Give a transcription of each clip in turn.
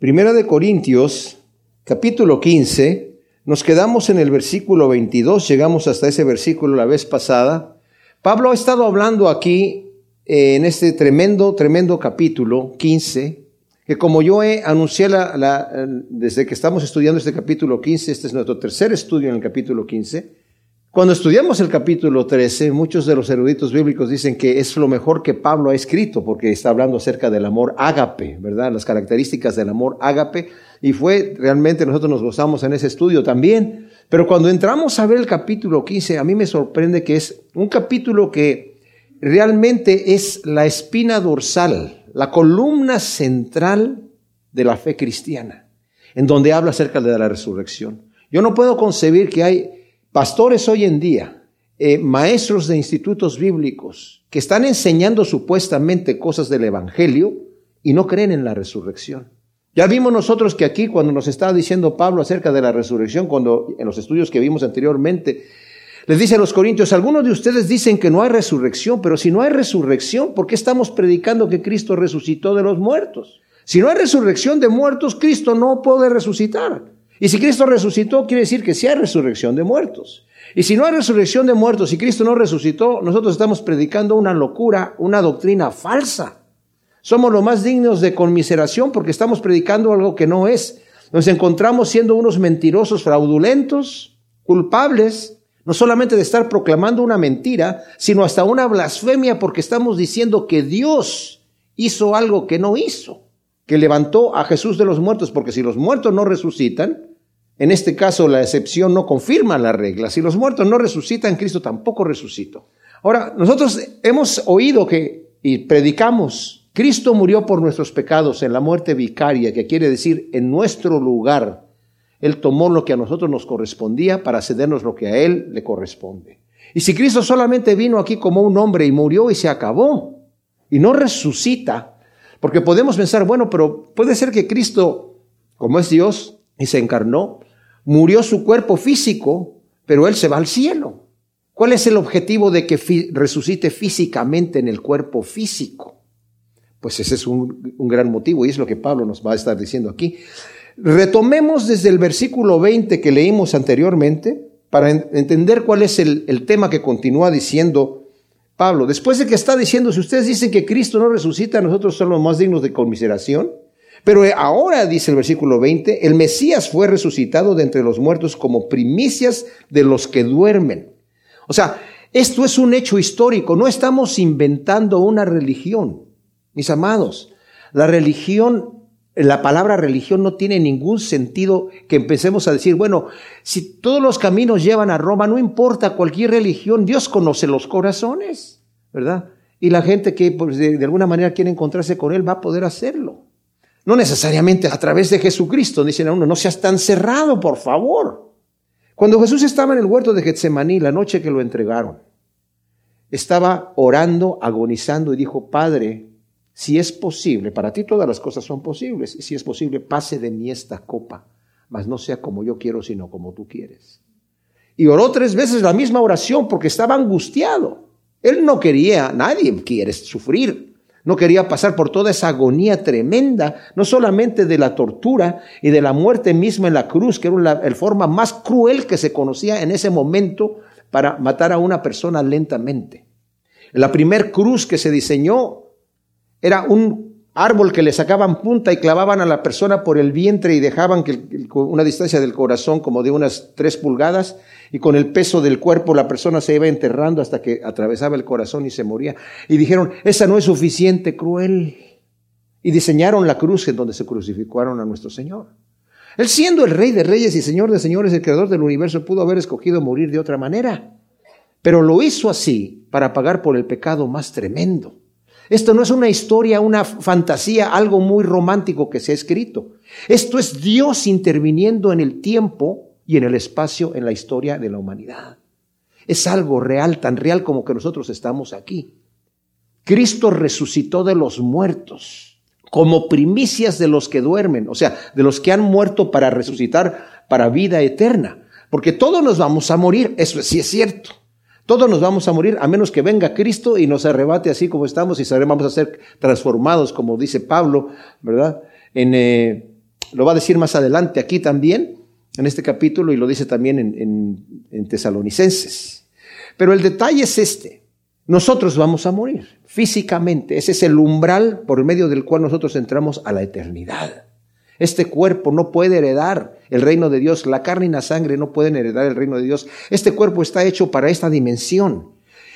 Primera de Corintios, capítulo 15, nos quedamos en el versículo 22, llegamos hasta ese versículo la vez pasada. Pablo ha estado hablando aquí eh, en este tremendo, tremendo capítulo 15, que como yo he anunciado desde que estamos estudiando este capítulo 15, este es nuestro tercer estudio en el capítulo 15, cuando estudiamos el capítulo 13, muchos de los eruditos bíblicos dicen que es lo mejor que Pablo ha escrito, porque está hablando acerca del amor ágape, ¿verdad? Las características del amor ágape. Y fue, realmente nosotros nos gozamos en ese estudio también. Pero cuando entramos a ver el capítulo 15, a mí me sorprende que es un capítulo que realmente es la espina dorsal, la columna central de la fe cristiana, en donde habla acerca de la resurrección. Yo no puedo concebir que hay pastores hoy en día, eh, maestros de institutos bíblicos, que están enseñando supuestamente cosas del Evangelio y no creen en la resurrección. Ya vimos nosotros que aquí, cuando nos estaba diciendo Pablo acerca de la resurrección, cuando en los estudios que vimos anteriormente, les dice a los corintios, algunos de ustedes dicen que no hay resurrección, pero si no hay resurrección, ¿por qué estamos predicando que Cristo resucitó de los muertos? Si no hay resurrección de muertos, Cristo no puede resucitar. Y si Cristo resucitó, quiere decir que sí hay resurrección de muertos. Y si no hay resurrección de muertos y Cristo no resucitó, nosotros estamos predicando una locura, una doctrina falsa. Somos los más dignos de conmiseración porque estamos predicando algo que no es. Nos encontramos siendo unos mentirosos, fraudulentos, culpables, no solamente de estar proclamando una mentira, sino hasta una blasfemia porque estamos diciendo que Dios hizo algo que no hizo, que levantó a Jesús de los muertos, porque si los muertos no resucitan, en este caso, la excepción no confirma la regla. Si los muertos no resucitan, Cristo tampoco resucitó. Ahora, nosotros hemos oído que y predicamos, Cristo murió por nuestros pecados en la muerte vicaria, que quiere decir en nuestro lugar. Él tomó lo que a nosotros nos correspondía para cedernos lo que a Él le corresponde. Y si Cristo solamente vino aquí como un hombre y murió y se acabó, y no resucita, porque podemos pensar, bueno, pero puede ser que Cristo, como es Dios y se encarnó, murió su cuerpo físico, pero él se va al cielo. ¿Cuál es el objetivo de que resucite físicamente en el cuerpo físico? Pues ese es un, gran motivo y es lo que Pablo nos va a estar diciendo aquí. Retomemos desde el versículo 20 que leímos anteriormente para entender cuál es el, el tema que continúa diciendo Pablo. Después de que está diciendo, si ustedes dicen que Cristo no resucita, nosotros somos más dignos de conmiseración. Pero ahora, dice el versículo 20, el Mesías fue resucitado de entre los muertos como primicias de los que duermen. O sea, esto es un hecho histórico, no estamos inventando una religión. Mis amados, la religión, la palabra religión no tiene ningún sentido que empecemos a decir, bueno, si todos los caminos llevan a Roma, no importa cualquier religión, Dios conoce los corazones, ¿verdad? Y la gente que pues, de alguna manera quiere encontrarse con Él va a poder hacerlo. No necesariamente a través de Jesucristo, dicen a uno, no seas tan cerrado, por favor. Cuando Jesús estaba en el huerto de Getsemaní, la noche que lo entregaron, estaba orando, agonizando y dijo, Padre, si es posible, para ti todas las cosas son posibles, si es posible, pase de mí esta copa, mas no sea como yo quiero, sino como tú quieres. Y oró tres veces la misma oración porque estaba angustiado. Él no quería, nadie quiere sufrir, no quería pasar por toda esa agonía tremenda, no solamente de la tortura y de la muerte misma en la cruz, que era la, forma más cruel que se conocía en ese momento para matar a una persona lentamente. La primer cruz que se diseñó era un árbol que le sacaban punta y clavaban a la persona por el vientre y dejaban que una distancia del corazón como de unas tres pulgadas y con el peso del cuerpo la persona se iba enterrando hasta que atravesaba el corazón y se moría. Y dijeron, esa no es suficiente, cruel. Y diseñaron la cruz en donde se crucificaron a nuestro Señor. Él siendo el rey de reyes y señor de señores, el creador del universo, pudo haber escogido morir de otra manera. Pero lo hizo así para pagar por el pecado más tremendo. Esto no es una historia, una fantasía, algo muy romántico que se ha escrito. Esto es Dios interviniendo en el tiempo y en el espacio en la historia de la humanidad. Es algo real, tan real como que nosotros estamos aquí. Cristo resucitó de los muertos como primicias de los que duermen, o sea, de los que han muerto para resucitar para vida eterna. Porque todos nos vamos a morir, eso sí es cierto. Todos nos vamos a morir a menos que venga Cristo y nos arrebate así como estamos y vamos a ser transformados, como dice Pablo, ¿verdad? En, eh, Lo va a decir más adelante aquí también, en este capítulo, y lo dice también en, en Tesalonicenses. Pero el detalle es este. Nosotros vamos a morir físicamente. Ese es el umbral por medio del cual nosotros entramos a la eternidad. Este cuerpo no puede heredar el reino de Dios. La carne y la sangre no pueden heredar el reino de Dios. Este cuerpo está hecho para esta dimensión.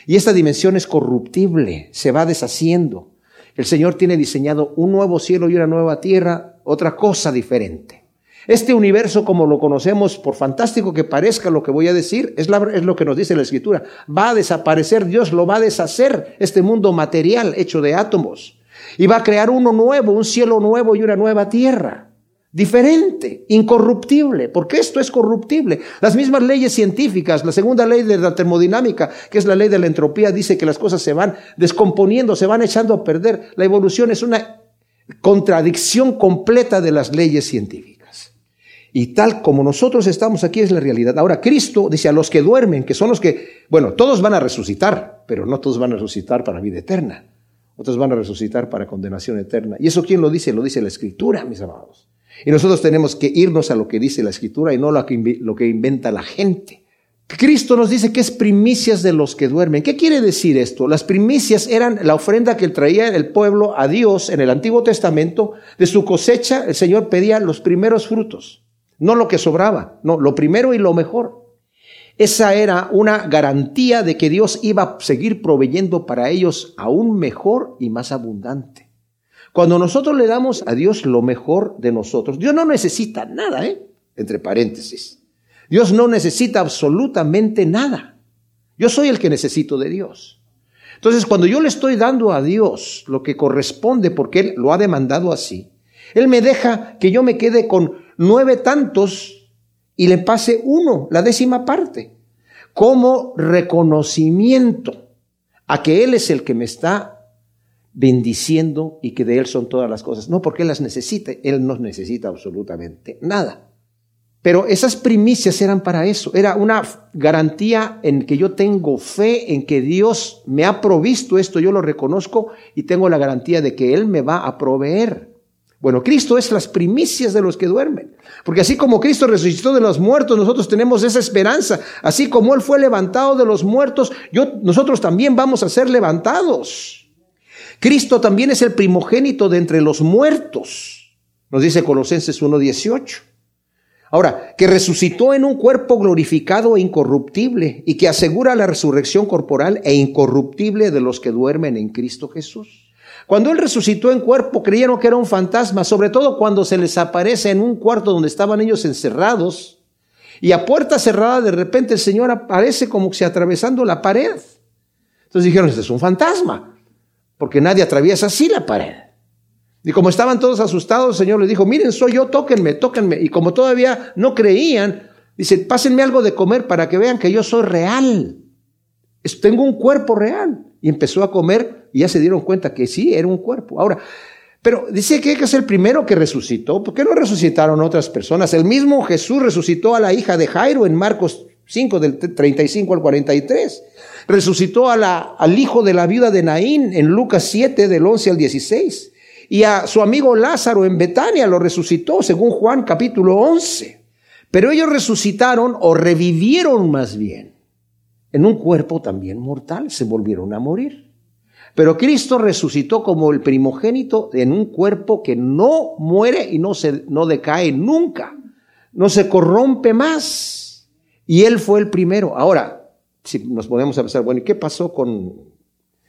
Y esta dimensión es corruptible, se va deshaciendo. El Señor tiene diseñado un nuevo cielo y una nueva tierra, otra cosa diferente. Este universo, como lo conocemos, por fantástico que parezca lo que voy a decir, es, lo que nos dice la Escritura. Va a desaparecer, Dios lo va a deshacer, este mundo material hecho de átomos. Y va a crear uno nuevo, un cielo nuevo y una nueva tierra diferente, incorruptible, porque esto es corruptible. Las mismas leyes científicas, la segunda ley de la termodinámica, que es la ley de la entropía, dice que las cosas se van descomponiendo, se van echando a perder. La evolución es una contradicción completa de las leyes científicas. Y tal como nosotros estamos aquí es la realidad. Ahora, Cristo dice a los que duermen, que son los que, bueno, todos van a resucitar, pero no todos van a resucitar para vida eterna. Otros van a resucitar para condenación eterna. ¿Y eso quién lo dice? Lo dice la Escritura, mis amados. Y nosotros tenemos que irnos a lo que dice la escritura y no lo que, lo que inventa la gente. Cristo nos dice que es primicias de los que duermen. ¿Qué quiere decir esto? Las primicias eran la ofrenda que traía el pueblo a Dios en el Antiguo Testamento. De su cosecha el Señor pedía los primeros frutos, no lo que sobraba, no, lo primero y lo mejor. Esa era una garantía de que Dios iba a seguir proveyendo para ellos aún mejor y más abundante. Cuando nosotros le damos a Dios lo mejor de nosotros, Dios no necesita nada, ¿eh? Entre paréntesis. Dios no necesita absolutamente nada. Yo soy el que necesito de Dios. Entonces, cuando yo le estoy dando a Dios lo que corresponde, porque Él lo ha demandado así, Él me deja que yo me quede con nueve tantos y le pase uno, la décima parte, como reconocimiento a que Él es el que me está bendiciendo y que de Él son todas las cosas. No porque Él las necesite, Él no necesita absolutamente nada. Pero esas primicias eran para eso, era una garantía en que yo tengo fe en que Dios me ha provisto esto, yo lo reconozco y tengo la garantía de que Él me va a proveer. Bueno, Cristo es las primicias de los que duermen. Porque así como Cristo resucitó de los muertos, nosotros tenemos esa esperanza. Así como Él fue levantado de los muertos, yo, nosotros también vamos a ser levantados. Cristo también es el primogénito de entre los muertos, nos dice Colosenses 1.18. Ahora, que resucitó en un cuerpo glorificado e incorruptible y que asegura la resurrección corporal e incorruptible de los que duermen en Cristo Jesús. Cuando Él resucitó en cuerpo creyeron que era un fantasma, sobre todo cuando se les aparece en un cuarto donde estaban ellos encerrados y a puerta cerrada de repente el Señor aparece como si atravesando la pared. Entonces dijeron, este es un fantasma porque nadie atraviesa así la pared. Y como estaban todos asustados, el Señor les dijo, miren, soy yo, tóquenme, tóquenme. Y como todavía no creían, dice, pásenme algo de comer para que vean que yo soy real. Tengo un cuerpo real. Y empezó a comer y ya se dieron cuenta que sí, era un cuerpo. Ahora, pero dice que es el primero que resucitó. ¿Por qué no resucitaron otras personas? El mismo Jesús resucitó a la hija de Jairo en Marcos 5, del 35 al 43. Resucitó a la, al hijo de la viuda de Naín en Lucas 7 del 11 al 16. Y a su amigo Lázaro en Betania lo resucitó según Juan capítulo 11. Pero ellos resucitaron o revivieron más bien en un cuerpo también mortal, se volvieron a morir. Pero Cristo resucitó como el primogénito en un cuerpo que no muere y no, se, no decae nunca, no se corrompe más. Y Él fue el primero. Ahora, si nos podemos pensar, bueno, ¿y qué pasó con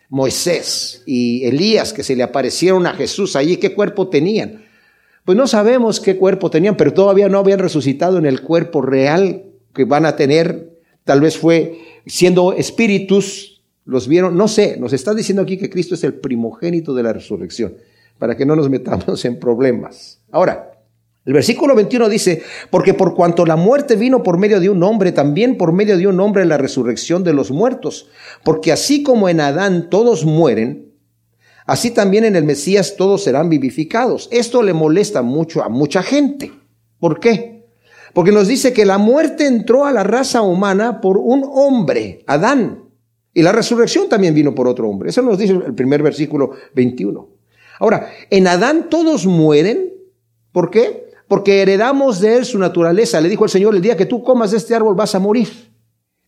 Moisés y Elías que se le aparecieron a Jesús allí? ¿Qué cuerpo tenían? Pues no sabemos qué cuerpo tenían, pero todavía no habían resucitado en el cuerpo real que van a tener. Tal vez fue siendo espíritus, los vieron, no sé, nos está diciendo aquí que Cristo es el primogénito de la resurrección, para que no nos metamos en problemas. Ahora, el versículo 21 dice, porque por cuanto la muerte vino por medio de un hombre, también por medio de un hombre la resurrección de los muertos. Porque así como en Adán todos mueren, así también en el Mesías todos serán vivificados. Esto le molesta mucho a mucha gente. ¿Por qué? Porque nos dice que la muerte entró a la raza humana por un hombre, Adán. Y la resurrección también vino por otro hombre. Eso nos dice el primer versículo 21. Ahora, en Adán todos mueren. ¿Por qué? porque heredamos de él su naturaleza. Le dijo el Señor, el día que tú comas de este árbol vas a morir.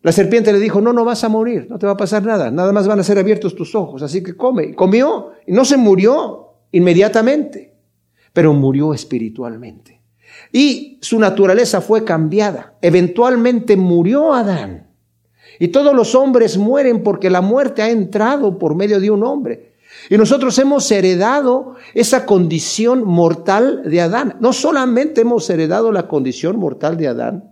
La serpiente le dijo, no, no vas a morir, no te va a pasar nada, nada más van a ser abiertos tus ojos, así que come. comió y no se murió inmediatamente, pero murió espiritualmente. Y su naturaleza fue cambiada. Eventualmente murió Adán. Y todos los hombres mueren porque la muerte ha entrado por medio de un hombre. Y nosotros hemos heredado esa condición mortal de Adán. No solamente hemos heredado la condición mortal de Adán,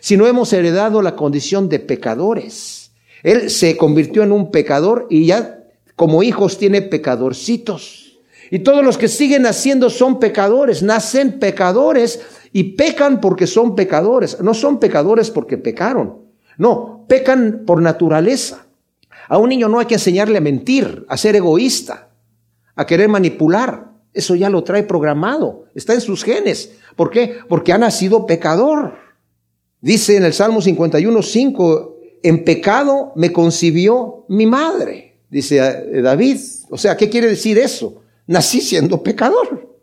sino hemos heredado la condición de pecadores. Él se convirtió en un pecador y ya como hijos tiene pecadorcitos. Y todos los que siguen naciendo son pecadores, nacen pecadores y pecan porque son pecadores. No son pecadores porque pecaron. No, pecan por naturaleza. A un niño no hay que enseñarle a mentir, a ser egoísta, a querer manipular. Eso ya lo trae programado, está en sus genes. ¿Por qué? Porque ha nacido pecador. Dice en el Salmo 51, 5, en pecado me concibió mi madre, dice eh, David. O sea, ¿qué quiere decir eso? Nací siendo pecador.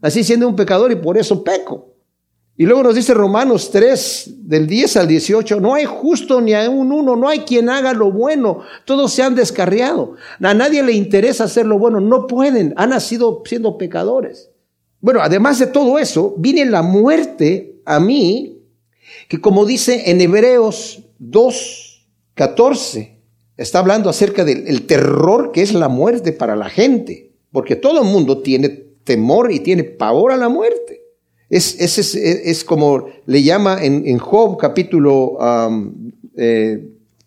Nací siendo un pecador y por eso peco. Y luego nos dice Romanos 3, del 10 al 18, no hay justo ni a un uno, no hay quien haga lo bueno, todos se han descarriado. A nadie le interesa hacer lo bueno, no pueden, han nacido siendo pecadores. Bueno, además de todo eso, viene la muerte a mí, que como dice en Hebreos 2, 14, está hablando acerca del terror que es la muerte para la gente, porque todo el mundo tiene temor y tiene pavor a la muerte. Es, es, es, como le llama en, en Job capítulo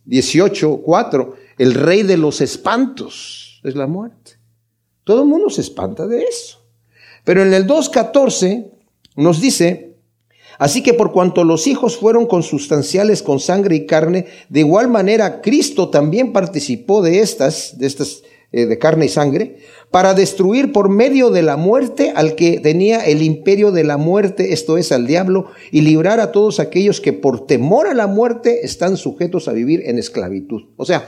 18, 4, eh, el rey de los espantos es la muerte. Todo el mundo se espanta de eso. Pero en el 2.14 nos dice, así que por cuanto los hijos fueron consustanciales con sangre y carne, de igual manera Cristo también participó de estas, de estas eh, de carne y sangre, para destruir por medio de la muerte al que tenía el imperio de la muerte, esto es, al diablo, y librar a todos aquellos que por temor a la muerte están sujetos a vivir en esclavitud. O sea,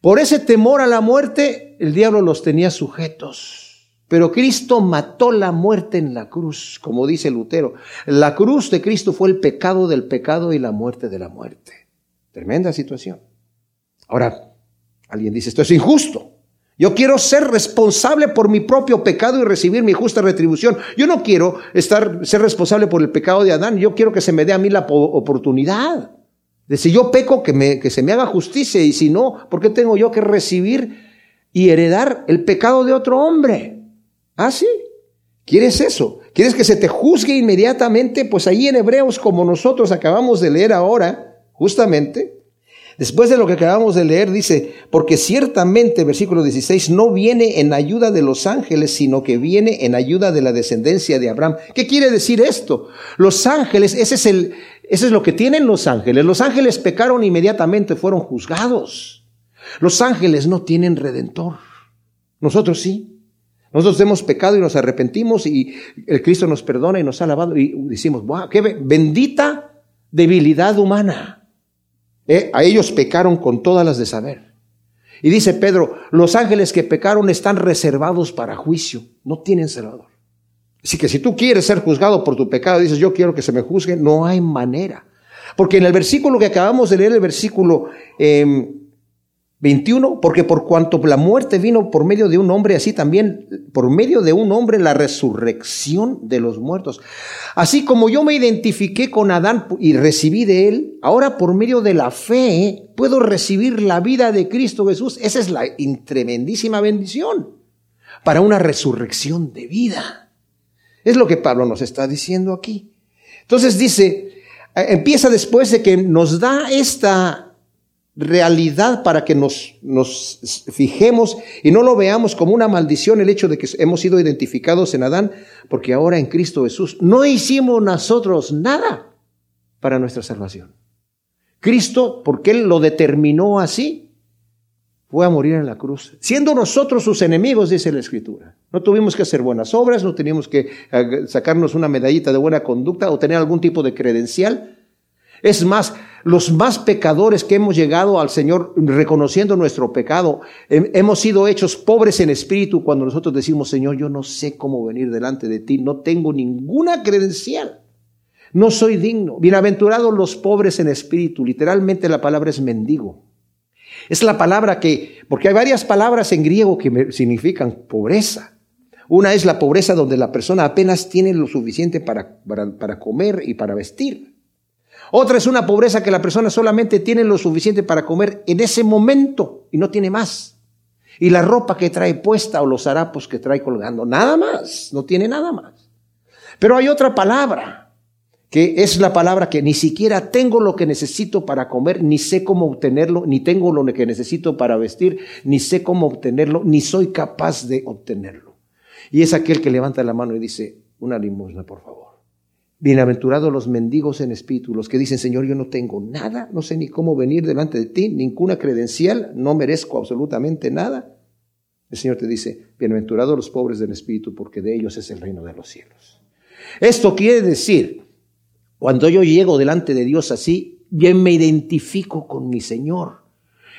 por ese temor a la muerte, el diablo los tenía sujetos. Pero Cristo mató la muerte en la cruz, como dice Lutero. La cruz de Cristo fue el pecado del pecado y la muerte de la muerte. Tremenda situación. Ahora, alguien dice, esto es injusto. Yo quiero ser responsable por mi propio pecado y recibir mi justa retribución. Yo no quiero estar, ser responsable por el pecado de Adán. Yo quiero que se me dé a mí la oportunidad. De si yo peco, que, me, que se me haga justicia. Y si no, ¿por qué tengo yo que recibir y heredar el pecado de otro hombre? ¿Ah, sí? ¿Quieres eso? ¿Quieres que se te juzgue inmediatamente? Pues ahí en Hebreos, como nosotros acabamos de leer ahora, justamente, Después de lo que acabamos de leer, dice, porque ciertamente, versículo 16, no viene en ayuda de los ángeles, sino que viene en ayuda de la descendencia de Abraham. ¿Qué quiere decir esto? Los ángeles, ese es el, ese es lo que tienen los ángeles. Los ángeles pecaron inmediatamente, fueron juzgados. Los ángeles no tienen redentor. Nosotros sí. Nosotros hemos pecado y nos arrepentimos y el Cristo nos perdona y nos ha lavado y decimos, wow, qué bendita debilidad humana. Eh, a ellos pecaron con todas las de saber. Y dice Pedro, los ángeles que pecaron están reservados para juicio, no tienen salvador. Así que si tú quieres ser juzgado por tu pecado, dices, yo quiero que se me juzgue, no hay manera. Porque en el versículo que acabamos de leer, el versículo eh, 21, porque por cuanto la muerte vino por medio de un hombre, así también por medio de un hombre la resurrección de los muertos. Así como yo me identifiqué con Adán y recibí de él, ahora por medio de la fe puedo recibir la vida de Cristo Jesús. Esa es la tremendísima bendición para una resurrección de vida. Es lo que Pablo nos está diciendo aquí. Entonces dice, eh, empieza después de que nos da esta realidad para que nos, nos fijemos y no lo veamos como una maldición el hecho de que hemos sido identificados en Adán, porque ahora en Cristo Jesús no hicimos nosotros nada para nuestra salvación. Cristo, porque Él lo determinó así, fue a morir en la cruz, siendo nosotros sus enemigos, dice la Escritura. No tuvimos que hacer buenas obras, no teníamos que eh, sacarnos una medallita de buena conducta o tener algún tipo de credencial. Es más, los más pecadores que hemos llegado al Señor reconociendo nuestro pecado, hemos sido hechos pobres en espíritu cuando nosotros decimos, Señor, yo no sé cómo venir delante de ti, no tengo ninguna credencial, no soy digno. Bienaventurados los pobres en espíritu, literalmente la palabra es mendigo. Es la palabra que, porque hay varias palabras en griego que significan pobreza. Una es la pobreza donde la persona apenas tiene lo suficiente para, para, comer y para vestir. Otra es una pobreza que la persona solamente tiene lo suficiente para comer en ese momento y no tiene más. Y la ropa que trae puesta o los harapos que trae colgando, nada más, no tiene nada más. Pero hay otra palabra que es la palabra que ni siquiera tengo lo que necesito para comer, ni sé cómo obtenerlo, ni tengo lo que necesito para vestir, ni sé cómo obtenerlo, ni soy capaz de obtenerlo. Y es aquel que levanta la mano y dice, una limosna, por favor. Bienaventurados los mendigos en espíritu, los que dicen, Señor, yo no tengo nada, no sé ni cómo venir delante de ti, ninguna credencial, no merezco absolutamente nada. El Señor te dice, bienaventurados los pobres en espíritu, porque de ellos es el reino de los cielos. Esto quiere decir cuando yo llego delante de Dios así, bien me identifico con mi Señor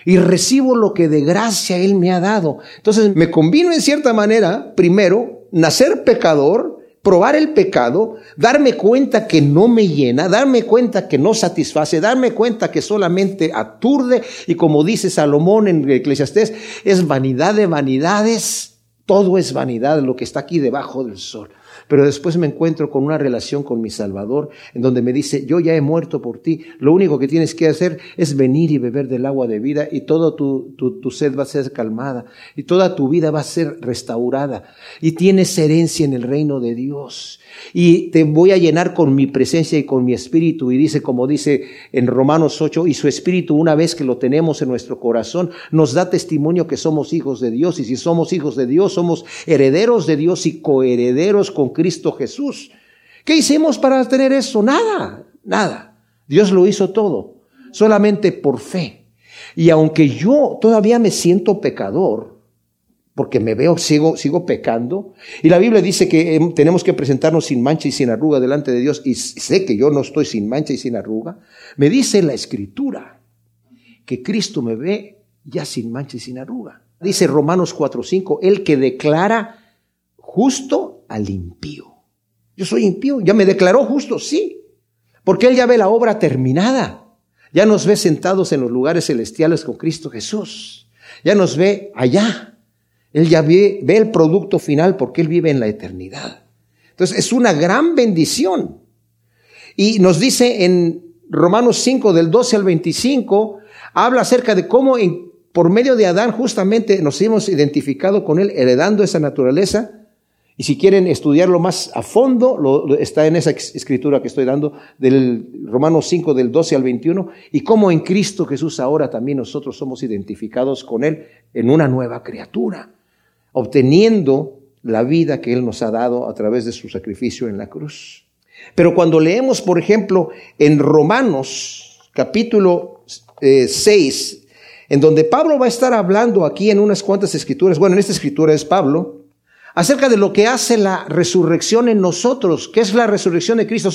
y recibo lo que de gracia Él me ha dado. Entonces me convino en cierta manera, primero, nacer pecador, probar el pecado, darme cuenta que no me llena, darme cuenta que no satisface, darme cuenta que solamente aturde y como dice Salomón en Eclesiastés, es vanidad de vanidades, todo es vanidad lo que está aquí debajo del sol. Pero después me encuentro con una relación con mi Salvador, en donde me dice, yo ya he muerto por ti, lo único que tienes que hacer es venir y beber del agua de vida y toda tu, tu, sed va a ser calmada y toda tu vida va a ser restaurada y tienes herencia en el reino de Dios y te voy a llenar con mi presencia y con mi espíritu. Y dice, como dice en Romanos 8, y su espíritu, una vez que lo tenemos en nuestro corazón, nos da testimonio que somos hijos de Dios. Y si somos hijos de Dios, somos herederos de Dios y coherederos con Cristo Jesús. ¿Qué hicimos para tener eso? Nada, nada. Dios lo hizo todo, solamente por fe. Y aunque yo todavía me siento pecador, porque me veo, sigo, sigo pecando. Y la Biblia dice que em, tenemos que presentarnos sin mancha y sin arruga delante de Dios, y sé que yo no estoy sin mancha y sin arruga. Me dice la Escritura que Cristo me ve ya sin mancha y sin arruga. Dice Romanos 4:5, el que declara justo al impío. Yo soy impío, ya me declaró justo, sí, porque Él ya ve la obra terminada. Ya nos ve sentados en los lugares celestiales con Cristo Jesús. Ya nos ve allá él ya ve, ve el producto final porque Él vive en la eternidad. Entonces es una gran bendición. Y nos dice en Romanos 5 del 12 al 25, habla acerca de cómo en, por medio de Adán justamente nos hemos identificado con Él, heredando esa naturaleza. Y si quieren estudiarlo más a fondo, lo, está en esa escritura que estoy dando del Romanos 5 del 12 al 21, y cómo en Cristo Jesús ahora también nosotros somos identificados con Él en una nueva criatura obteniendo la vida que Él nos ha dado a través de su sacrificio en la cruz. Pero cuando leemos, por ejemplo, en Romanos capítulo 6, eh, en donde Pablo va a estar hablando aquí en unas cuantas escrituras, bueno, en esta escritura es Pablo, acerca de lo que hace la resurrección en nosotros. ¿Qué es la resurrección de Cristo?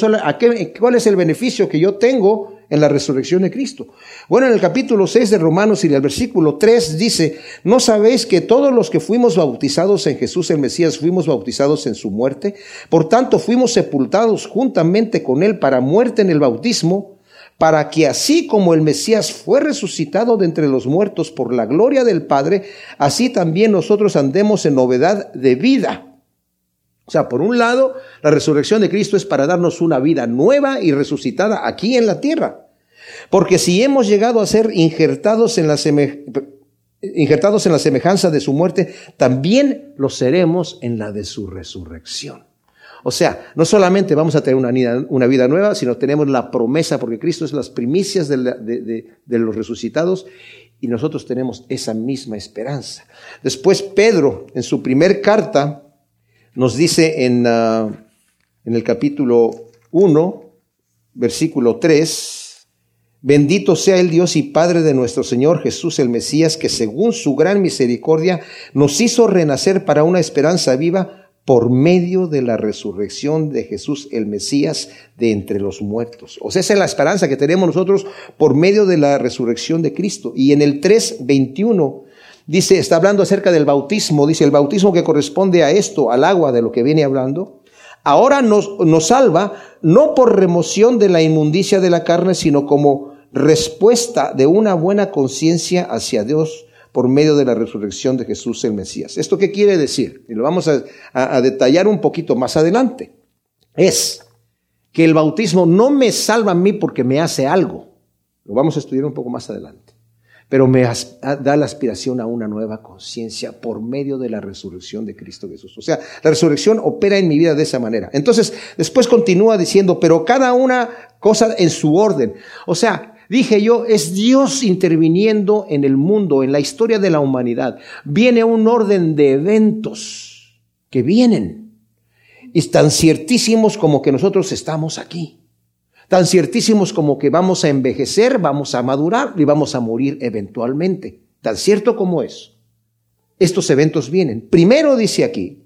¿Cuál es el beneficio que yo tengo en la resurrección de Cristo? Bueno, en el capítulo 6 de Romanos y en el versículo 3 dice, ¿no sabéis que todos los que fuimos bautizados en Jesús el Mesías fuimos bautizados en su muerte? Por tanto, fuimos sepultados juntamente con él para muerte en el bautismo para que así como el Mesías fue resucitado de entre los muertos por la gloria del Padre, así también nosotros andemos en novedad de vida. O sea, por un lado, la resurrección de Cristo es para darnos una vida nueva y resucitada aquí en la tierra. Porque si hemos llegado a ser injertados en la, injertados en la semejanza de su muerte, también lo seremos en la de su resurrección. O sea, no solamente vamos a tener una vida, nueva, sino tenemos la promesa, porque Cristo es las primicias de, los resucitados y nosotros tenemos esa misma esperanza. Después Pedro, en su primer carta, nos dice en, ah, en el capítulo 1, versículo 3, Bendito sea el Dios y Padre de nuestro Señor Jesús el Mesías, que según su gran misericordia nos hizo renacer para una esperanza viva por medio de la resurrección de Jesús el Mesías de entre los muertos. O sea, esa es la esperanza que tenemos nosotros por medio de la resurrección de Cristo. Y en el 3.21 dice, está hablando acerca del bautismo, dice el bautismo que corresponde a esto, al agua de lo que viene hablando, ahora nos, nos salva no por remoción de la inmundicia de la carne, sino como respuesta de una buena conciencia hacia Dios por medio de la resurrección de Jesús el Mesías. ¿Esto qué quiere decir? Y lo vamos a, detallar un poquito más adelante. Es que el bautismo no me salva a mí porque me hace algo. Lo vamos a estudiar un poco más adelante. Pero me da la aspiración a una nueva conciencia por medio de la resurrección de Cristo Jesús. O sea, la resurrección opera en mi vida de esa manera. Entonces, después continúa diciendo, pero cada una cosa en su orden. O sea, Dije yo, es Dios interviniendo en el mundo, en la historia de la humanidad. Viene un orden de eventos que vienen y están ciertísimos como que nosotros estamos aquí. Tan ciertísimos como que vamos a envejecer, vamos a madurar y vamos a morir eventualmente. Tan cierto como es. Estos eventos vienen. Primero dice aquí,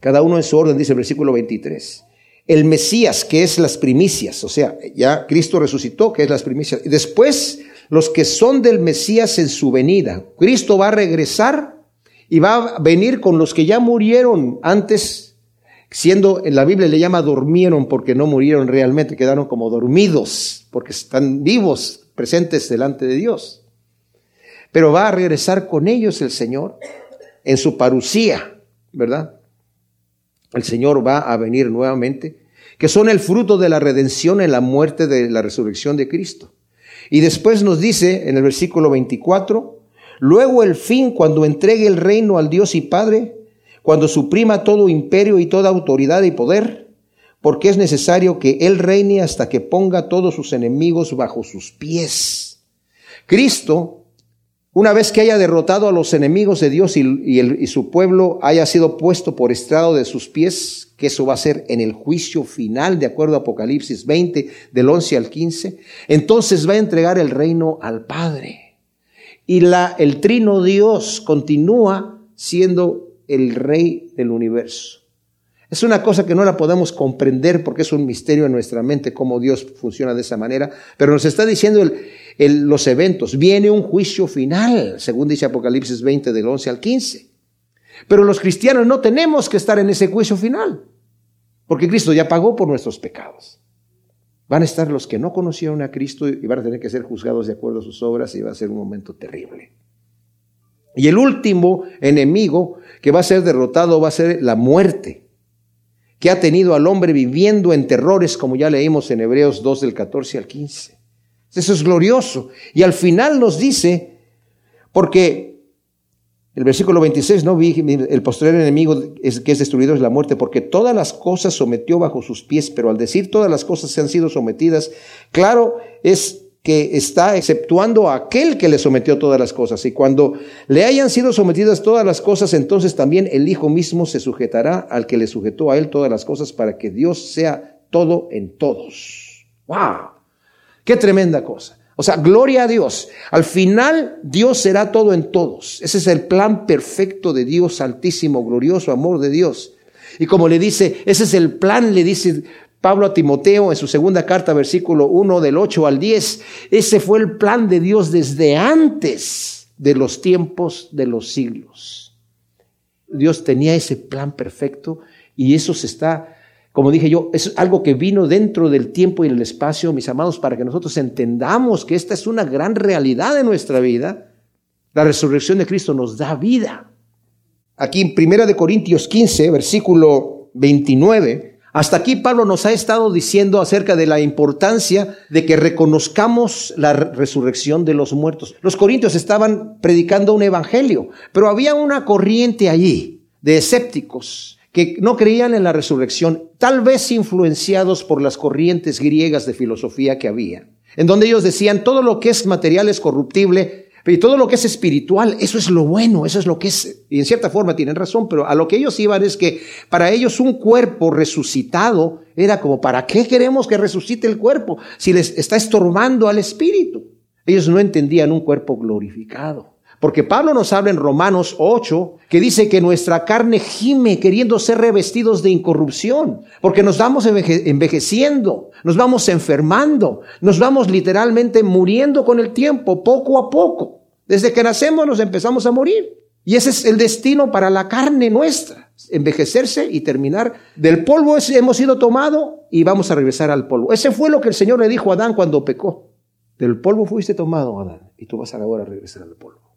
cada uno en su orden, dice el versículo 23 el Mesías, que es las primicias, o sea, ya Cristo resucitó, que es las primicias. Y después, los que son del Mesías en su venida. Cristo va a regresar y va a venir con los que ya murieron antes, siendo en la Biblia le llama dormieron porque no murieron realmente, quedaron como dormidos, porque están vivos, presentes delante de Dios. Pero va a regresar con ellos el Señor en su parucía, ¿verdad? El Señor va a venir nuevamente que son el fruto de la redención en la muerte de la resurrección de Cristo. Y después nos dice en el versículo 24, luego el fin cuando entregue el reino al Dios y Padre, cuando suprima todo imperio y toda autoridad y poder, porque es necesario que Él reine hasta que ponga todos sus enemigos bajo sus pies. Cristo una vez que haya derrotado a los enemigos de Dios y, su pueblo haya sido puesto por estrado de sus pies, que eso va a ser en el juicio final, de acuerdo a Apocalipsis 20, del 11 al 15, entonces va a entregar el reino al Padre. Y la, el trino Dios continúa siendo el rey del universo. Es una cosa que no la podemos comprender porque es un misterio en nuestra mente cómo Dios funciona de esa manera, pero nos está diciendo los eventos. Viene un juicio final, según dice Apocalipsis 20 del 11 al 15. Pero los cristianos no tenemos que estar en ese juicio final, porque Cristo ya pagó por nuestros pecados. Van a estar los que no conocieron a Cristo y van a tener que ser juzgados de acuerdo a sus obras y va a ser un momento terrible. Y el último enemigo que va a ser derrotado va a ser la muerte que ha tenido al hombre viviendo en terrores, como ya leímos en Hebreos 2 del 14 al 15. Eso es glorioso. Y al final nos dice, porque el versículo 26, no vi el posterior enemigo que es destruido es la muerte, porque todas las cosas sometió bajo sus pies, pero al decir todas las cosas se han sido sometidas, claro es que está exceptuando a aquel que le sometió todas las cosas. Y cuando le hayan sido sometidas todas las cosas, entonces también el Hijo mismo se sujetará al que le sujetó a él todas las cosas para que Dios sea todo en todos. ¡Wow! ¡Qué tremenda cosa! O sea, gloria a Dios. Al final Dios será todo en todos. Ese es el plan perfecto de Dios, altísimo, glorioso amor de Dios. Y como le dice, ese es el plan, le dice Pablo a Timoteo en su segunda carta, versículo 1 del 8 al 10, ese fue el plan de Dios desde antes de los tiempos de los siglos. Dios tenía ese plan perfecto y eso se está, como dije yo, es algo que vino dentro del tiempo y el espacio, mis amados, para que nosotros entendamos que esta es una gran realidad de nuestra vida. La resurrección de Cristo nos da vida. Aquí en Primera de Corintios 15, versículo 29, hasta aquí Pablo nos ha estado diciendo acerca de la importancia de que reconozcamos la resurrección de los muertos. Los corintios estaban predicando un evangelio, pero había una corriente allí de escépticos que no creían en la resurrección, tal vez influenciados por las corrientes griegas de filosofía que había, en donde ellos decían todo lo que es material es corruptible, y todo lo que es espiritual, eso es lo bueno, eso es lo que es, y en cierta forma tienen razón, pero a lo que ellos iban es que para ellos un cuerpo resucitado era como, ¿para qué queremos que resucite el cuerpo si les está estorbando al espíritu? Ellos no entendían un cuerpo glorificado. Porque Pablo nos habla en Romanos 8 que dice que nuestra carne gime queriendo ser revestidos de incorrupción, porque nos vamos envejeciendo, nos vamos enfermando, nos vamos literalmente muriendo con el tiempo, poco a poco. Desde que nacemos nos empezamos a morir. Y ese es el destino para la carne nuestra, envejecerse y terminar. Del polvo hemos sido tomado y vamos a regresar al polvo. Ese fue lo que el Señor le dijo a Adán cuando pecó. Del polvo fuiste tomado, Adán, y tú vas ahora a regresar al polvo.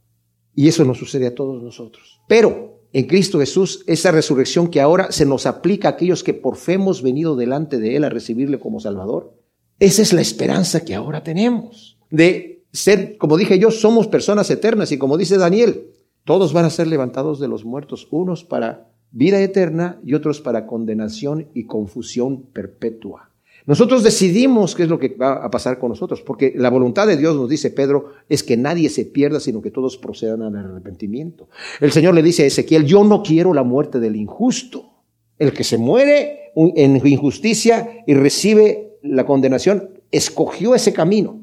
Y eso nos sucede a todos nosotros. Pero en Cristo Jesús, esa resurrección que ahora se nos aplica a aquellos que por fe hemos venido delante de Él a recibirle como Salvador, esa es la esperanza que ahora tenemos. De ser, como dije yo, somos personas eternas y como dice Daniel, todos van a ser levantados de los muertos, unos para vida eterna y otros para condenación y confusión perpetua. Nosotros decidimos qué es lo que va a pasar con nosotros, porque la voluntad de Dios, nos dice Pedro, es que nadie se pierda, sino que todos procedan al arrepentimiento. El Señor le dice a Ezequiel, yo no quiero la muerte del injusto. El que se muere en injusticia y recibe la condenación, escogió ese camino,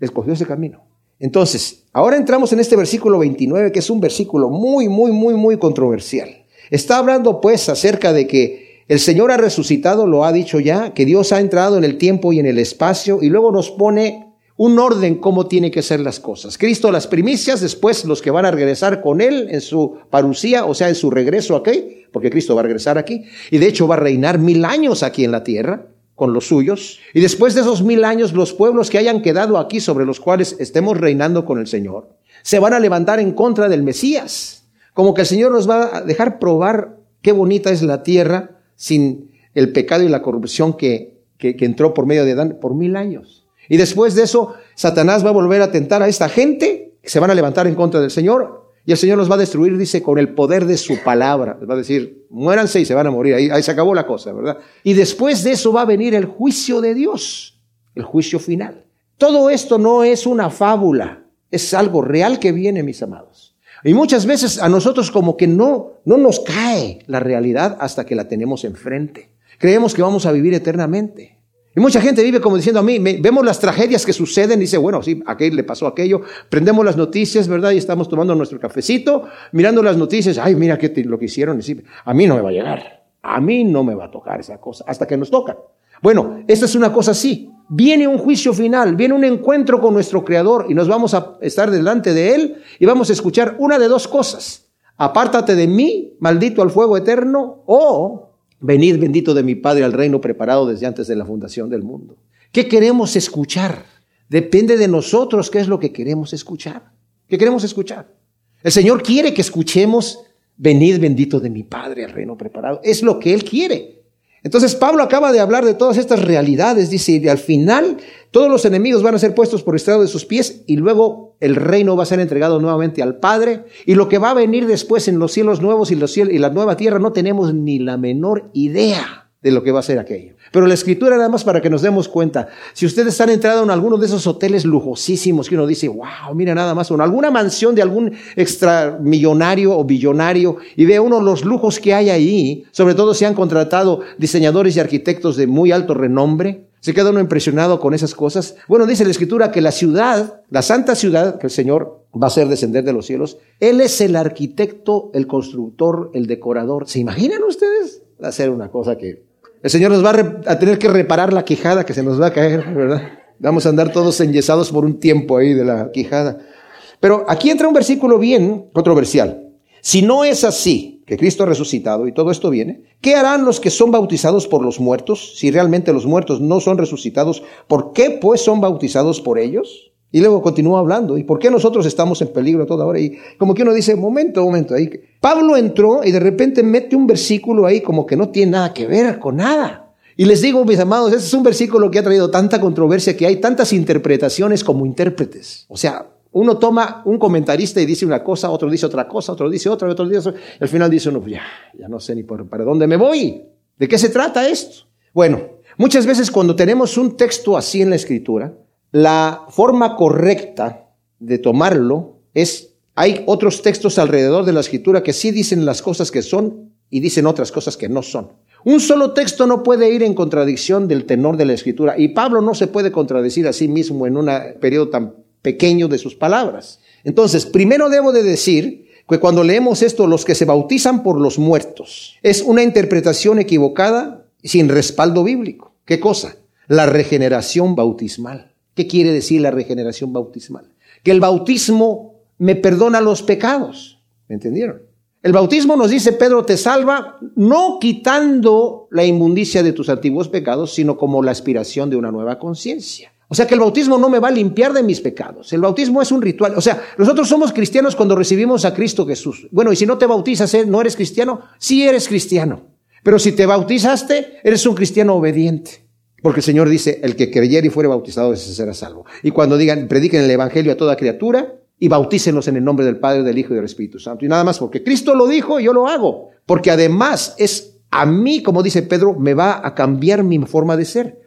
escogió ese camino. Entonces, ahora entramos en este versículo 29, que es un versículo muy, muy, muy, muy controversial. Está hablando pues acerca de que el Señor ha resucitado, lo ha dicho ya, que Dios ha entrado en el tiempo y en el espacio y luego nos pone un orden cómo tiene que ser las cosas. Cristo las primicias, después los que van a regresar con Él en su parucía, o sea, en su regreso aquí, porque Cristo va a regresar aquí, y de hecho va a reinar mil años aquí en la tierra con los suyos, y después de esos mil años los pueblos que hayan quedado aquí sobre los cuales estemos reinando con el Señor, se van a levantar en contra del Mesías, como que el Señor nos va a dejar probar qué bonita es la tierra, sin el pecado y la corrupción que, que, entró por medio de Adán por mil años. Y después de eso, Satanás va a volver a tentar a esta gente, que se van a levantar en contra del Señor, y el Señor los va a destruir, dice, con el poder de su palabra. Les va a decir, muéranse y se van a morir. Ahí, ahí se acabó la cosa, ¿verdad? Y después de eso va a venir el juicio de Dios, el juicio final. Todo esto no es una fábula, es algo real que viene, mis amados. Y muchas veces a nosotros como que no, no nos cae la realidad hasta que la tenemos enfrente. Creemos que vamos a vivir eternamente. Y mucha gente vive como diciendo a mí, vemos las tragedias que suceden y dice, bueno, sí, a aquel le pasó aquello. Prendemos las noticias, ¿verdad? Y estamos tomando nuestro cafecito, mirando las noticias. Ay, mira qué lo que hicieron. A mí no me va a llegar. A mí no me va a tocar esa cosa hasta que nos toca. Bueno, esta es una cosa así. Viene un juicio final, viene un encuentro con nuestro Creador y nos vamos a estar delante de Él y vamos a escuchar una de dos cosas. Apártate de mí, maldito al fuego eterno, o venid bendito de mi Padre al reino preparado desde antes de la fundación del mundo. ¿Qué queremos escuchar? Depende de nosotros qué es lo que queremos escuchar. ¿Qué queremos escuchar? El Señor quiere que escuchemos, venid bendito de mi Padre al reino preparado. Es lo que Él quiere. Entonces Pablo acaba de hablar de todas estas realidades, dice, y al final todos los enemigos van a ser puestos por estrado de sus pies y luego el reino va a ser entregado nuevamente al Padre. Y lo que va a venir después en los cielos nuevos y, los cielos, y la nueva tierra no tenemos ni la menor idea de lo que va a ser aquello. Pero la escritura nada más para que nos demos cuenta. Si ustedes han entrado en alguno de esos hoteles lujosísimos que uno dice, wow, mira nada más, o en alguna mansión de algún extramillonario o billonario y ve uno los lujos que hay ahí, sobre todo si han contratado diseñadores y arquitectos de muy alto renombre, se queda uno impresionado con esas cosas. Bueno, dice la escritura que la ciudad, la santa ciudad que el Señor va a hacer descender de los cielos, Él es el arquitecto, el constructor, el decorador. ¿Se imaginan ustedes? Va a ser una cosa que el Señor nos va a, tener que reparar la quijada que se nos va a caer, ¿verdad? Vamos a andar todos enyesados por un tiempo ahí de la quijada. Pero aquí entra un versículo bien controversial. Si no es así, que Cristo ha resucitado y todo esto viene, ¿qué harán los que son bautizados por los muertos? Si realmente los muertos no son resucitados, ¿por qué pues son bautizados por ellos? Y luego continúa hablando. ¿Y por qué nosotros estamos en peligro toda hora? Y como que uno dice, momento, momento. Ahí. Pablo entró y de repente mete un versículo ahí como que no tiene nada que ver con nada. Y les digo, mis amados, ese es un versículo que ha traído tanta controversia que hay tantas interpretaciones como intérpretes. O sea, uno toma un comentarista y dice una cosa, otro dice otra cosa, otro dice otra, otro dice otra. Y al final dice uno, ya, ya no sé ni por, para dónde me voy. ¿De qué se trata esto? Bueno, muchas veces cuando tenemos un texto así en la escritura, la forma correcta de tomarlo es, hay otros textos alrededor de la escritura que sí dicen las cosas que son y dicen otras cosas que no son. Un solo texto no puede ir en contradicción del tenor de la escritura y Pablo no se puede contradecir a sí mismo en un periodo tan pequeño de sus palabras. Entonces, primero debo de decir que cuando leemos esto, los que se bautizan por los muertos, es una interpretación equivocada sin respaldo bíblico. ¿Qué cosa? La regeneración bautismal. ¿Qué quiere decir la regeneración bautismal? Que el bautismo me perdona los pecados. ¿Me entendieron? El bautismo nos dice, Pedro te salva, no quitando la inmundicia de tus antiguos pecados, sino como la aspiración de una nueva conciencia. O sea que el bautismo no me va a limpiar de mis pecados. El bautismo es un ritual. O sea, nosotros somos cristianos cuando recibimos a Cristo Jesús. Bueno, y si no te bautizas, ¿eh? ¿no eres cristiano? Sí eres cristiano. Pero si te bautizaste, eres un cristiano obediente. Porque el Señor dice, el que creyera y fuere bautizado, ese será salvo. Y cuando digan, prediquen el Evangelio a toda criatura y bautícenlos en el nombre del Padre, del Hijo y del Espíritu Santo. Y nada más, porque Cristo lo dijo, yo lo hago. Porque además es a mí, como dice Pedro, me va a cambiar mi forma de ser.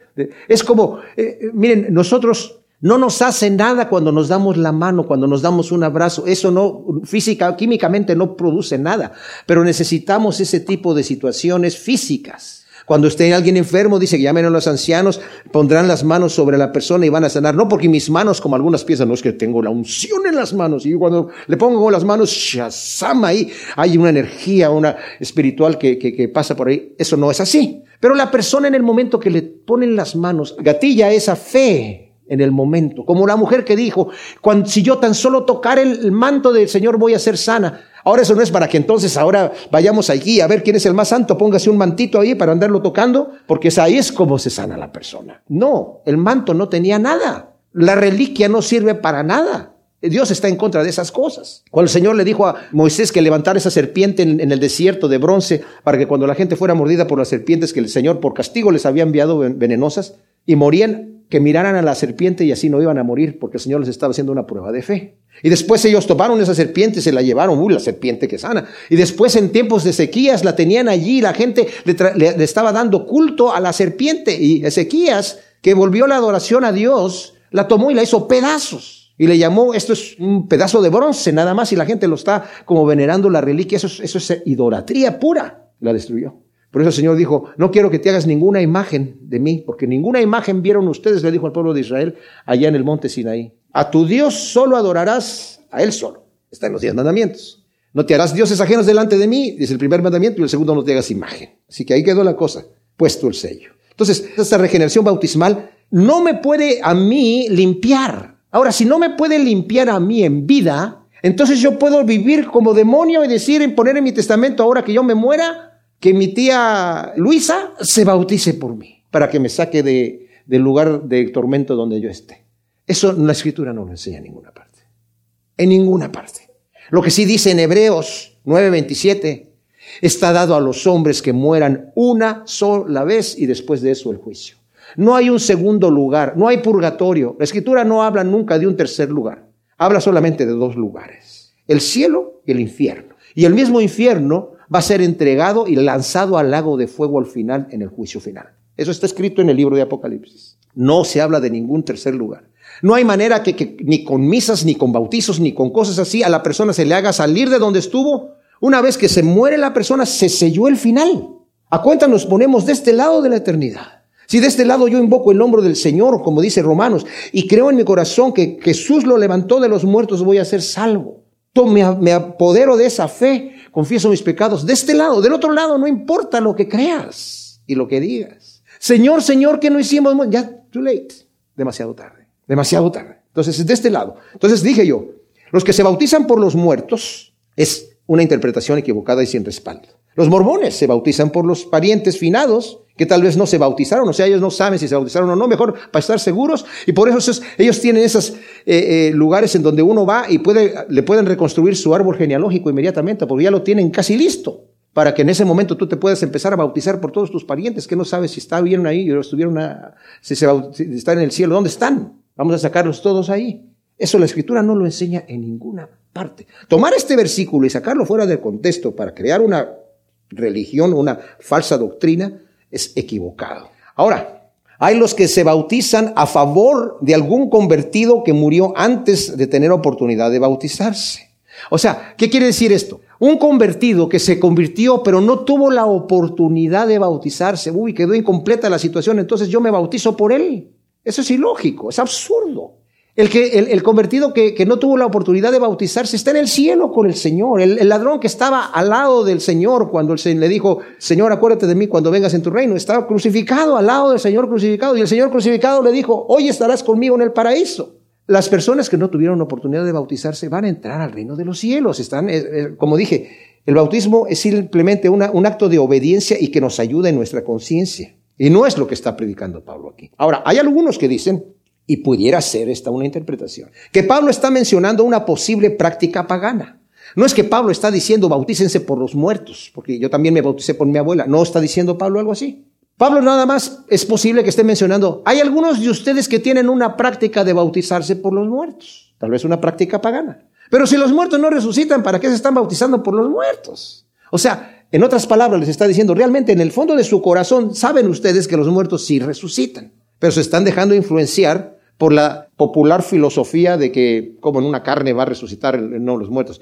Es como, eh, eh, miren, nosotros no nos hace nada cuando nos damos la mano, cuando nos damos un abrazo. Eso no, física, químicamente no produce nada. Pero necesitamos ese tipo de situaciones físicas. Cuando esté alguien enfermo, dice que llamen a los ancianos, pondrán las manos sobre la persona y van a sanar. No porque mis manos, como algunas piensan, no es que tengo la unción en las manos. Y cuando le pongo las manos, shazam, ahí hay una energía, una espiritual que, que, que pasa por ahí. Eso no es así. Pero la persona en el momento que le ponen las manos, gatilla esa fe en el momento. Como la mujer que dijo, cuando, si yo tan solo tocar el, manto del Señor voy a ser sana. Ahora eso no es para que entonces ahora vayamos allí a ver quién es el más santo, póngase un mantito ahí para andarlo tocando, porque ahí es como se sana la persona. No, el manto no tenía nada. La reliquia no sirve para nada. Dios está en contra de esas cosas. Cuando el Señor le dijo a Moisés que levantara esa serpiente en, el desierto de bronce para que cuando la gente fuera mordida por las serpientes que el Señor por castigo les había enviado venenosas y morían, que miraran a la serpiente y así no iban a morir porque el Señor les estaba haciendo una prueba de fe. Y después ellos tomaron esa serpiente, se la llevaron, uy, la serpiente que sana. Y después en tiempos de sequías la tenían allí, la gente le, le estaba dando culto a la serpiente. Y Ezequías, que volvió la adoración a Dios, la tomó y la hizo pedazos. Y le llamó, esto es un pedazo de bronce nada más y la gente lo está como venerando la reliquia. Eso es, eso es idolatría pura. La destruyó. Por eso el Señor dijo, no quiero que te hagas ninguna imagen de mí, porque ninguna imagen vieron ustedes, le dijo al pueblo de Israel allá en el monte Sinaí. A tu Dios solo adorarás, a Él solo. Está en los diez mandamientos. No te harás dioses ajenos delante de mí, dice el primer mandamiento, y el segundo no te hagas imagen. Así que ahí quedó la cosa, puesto el sello. Entonces, esta regeneración bautismal no me puede a mí limpiar Ahora, si no me puede limpiar a mí en vida, entonces yo puedo vivir como demonio y decir, poner en mi testamento ahora que yo me muera, que mi tía Luisa se bautice por mí, para que me saque de, del lugar de tormento donde yo esté. Eso la escritura no lo enseña en ninguna parte. En ninguna parte. Lo que sí dice en Hebreos 9:27, está dado a los hombres que mueran una sola vez y después de eso el juicio. No hay un segundo lugar, no hay purgatorio. La escritura no habla nunca de un tercer lugar. Habla solamente de dos lugares, el cielo y el infierno. Y el mismo infierno va a ser entregado y lanzado al lago de fuego al final, en el juicio final. Eso está escrito en el libro de Apocalipsis. No se habla de ningún tercer lugar. No hay manera que, ni con misas, ni con bautizos, ni con cosas así a la persona se le haga salir de donde estuvo. Una vez que se muere la persona, se selló el final. A cuenta nos ponemos de este lado de la eternidad. Si de este lado yo invoco el nombre del Señor, como dice Romanos, y creo en mi corazón que Jesús lo levantó de los muertos, voy a ser salvo. Me apodero de esa fe, confieso mis pecados. De este lado, del otro lado, no importa lo que creas y lo que digas. Señor, Señor, que no hicimos? Ya, too late. Demasiado tarde. Demasiado tarde. Entonces, de este lado. Entonces dije yo, los que se bautizan por los muertos es una interpretación equivocada y sin respaldo. Los mormones se bautizan por los parientes finados que tal vez no se bautizaron, o sea, ellos no saben si se bautizaron o no, mejor para estar seguros. Y por eso ellos tienen esos eh, eh, lugares en donde uno va y puede, le pueden reconstruir su árbol genealógico inmediatamente, porque ya lo tienen casi listo, para que en ese momento tú te puedas empezar a bautizar por todos tus parientes, que no sabes si está bien ahí, o estuvieron si, se, si están en el cielo, ¿dónde están? Vamos a sacarlos todos ahí. Eso la escritura no lo enseña en ninguna parte. Tomar este versículo y sacarlo fuera del contexto para crear una religión, una falsa doctrina, es equivocado. Ahora, hay los que se bautizan a favor de algún convertido que murió antes de tener oportunidad de bautizarse. O sea, ¿qué quiere decir esto? Un convertido que se convirtió pero no tuvo la oportunidad de bautizarse, uy, quedó incompleta la situación, entonces yo me bautizo por él. Eso es ilógico, es absurdo. El, que, el, convertido que, no tuvo la oportunidad de bautizarse está en el cielo con el Señor. El, ladrón que estaba al lado del Señor cuando el, le dijo, Señor, acuérdate de mí cuando vengas en tu reino, estaba crucificado al lado del Señor crucificado. Y el Señor crucificado le dijo, hoy estarás conmigo en el paraíso. Las personas que no tuvieron oportunidad de bautizarse van a entrar al reino de los cielos. Están, eh, eh, como dije, el bautismo es simplemente un acto de obediencia y que nos ayuda en nuestra conciencia. Y no es lo que está predicando Pablo aquí. Ahora, hay algunos que dicen, y pudiera ser esta una interpretación. Que Pablo está mencionando una posible práctica pagana. No es que Pablo está diciendo bautícense por los muertos, porque yo también me bauticé por mi abuela. No está diciendo Pablo algo así. Pablo nada más es posible que esté mencionando, hay algunos de ustedes que tienen una práctica de bautizarse por los muertos, tal vez una práctica pagana. Pero si los muertos no resucitan, ¿para qué se están bautizando por los muertos? O sea, en otras palabras les está diciendo, realmente en el fondo de su corazón saben ustedes que los muertos sí resucitan pero se están dejando influenciar por la popular filosofía de que como en una carne va a resucitar no los muertos.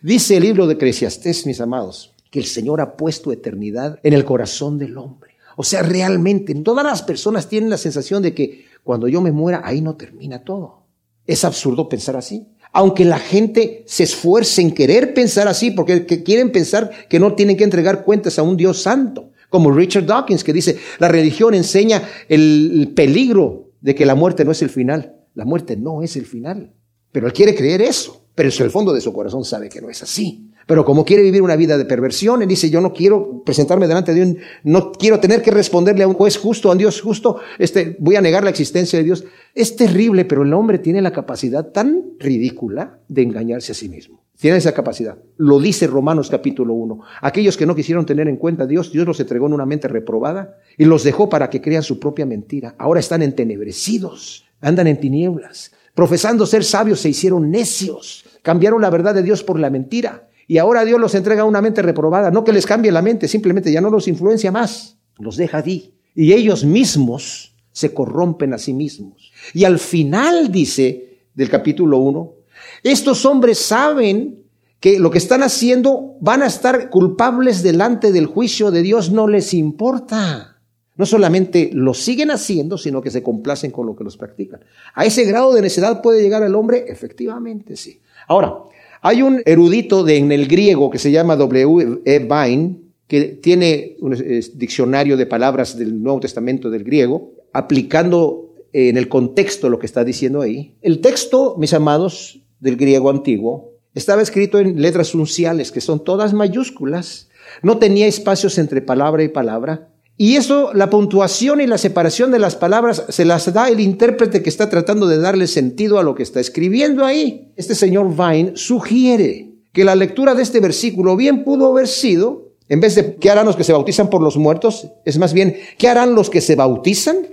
Dice el libro de Eclesiastés, mis amados, que el Señor ha puesto eternidad en el corazón del hombre. O sea, realmente todas las personas tienen la sensación de que cuando yo me muera ahí no termina todo. Es absurdo pensar así. Aunque la gente se esfuerce en querer pensar así, porque quieren pensar que no tienen que entregar cuentas a un Dios santo como Richard Dawkins, que dice, la religión enseña el peligro de que la muerte no es el final. La muerte no es el final. Pero él quiere creer eso, pero en el fondo de su corazón sabe que no es así. Pero como quiere vivir una vida de perversión, él dice, yo no quiero presentarme delante de un, no quiero tener que responderle a un juez justo, a un Dios justo, este, voy a negar la existencia de Dios. Es terrible, pero el hombre tiene la capacidad tan ridícula de engañarse a sí mismo. Tiene esa capacidad. Lo dice Romanos capítulo 1. Aquellos que no quisieron tener en cuenta a Dios, Dios los entregó en una mente reprobada y los dejó para que crean su propia mentira. Ahora están entenebrecidos, andan en tinieblas. Profesando ser sabios se hicieron necios. Cambiaron la verdad de Dios por la mentira. Y ahora Dios los entrega a una mente reprobada. No que les cambie la mente, simplemente ya no los influencia más. Los deja allí. Y ellos mismos se corrompen a sí mismos. Y al final dice del capítulo 1, estos hombres saben que lo que están haciendo van a estar culpables delante del juicio de Dios, no les importa. No solamente lo siguen haciendo, sino que se complacen con lo que los practican. ¿A ese grado de necedad puede llegar el hombre? Efectivamente, sí. Ahora, hay un erudito en el griego que se llama W. E. Vine, que tiene un diccionario de palabras del Nuevo Testamento del griego, aplicando en el contexto lo que está diciendo ahí. El texto, mis amados, del griego antiguo, estaba escrito en letras unciales, que son todas mayúsculas. No tenía espacios entre palabra y palabra. Y eso, la puntuación y la separación de las palabras, se las da el intérprete que está tratando de darle sentido a lo que está escribiendo ahí. Este señor Vine sugiere que la lectura de este versículo bien pudo haber sido, en vez de ¿qué harán los que se bautizan por los muertos? Es más bien, ¿qué harán los que se bautizan?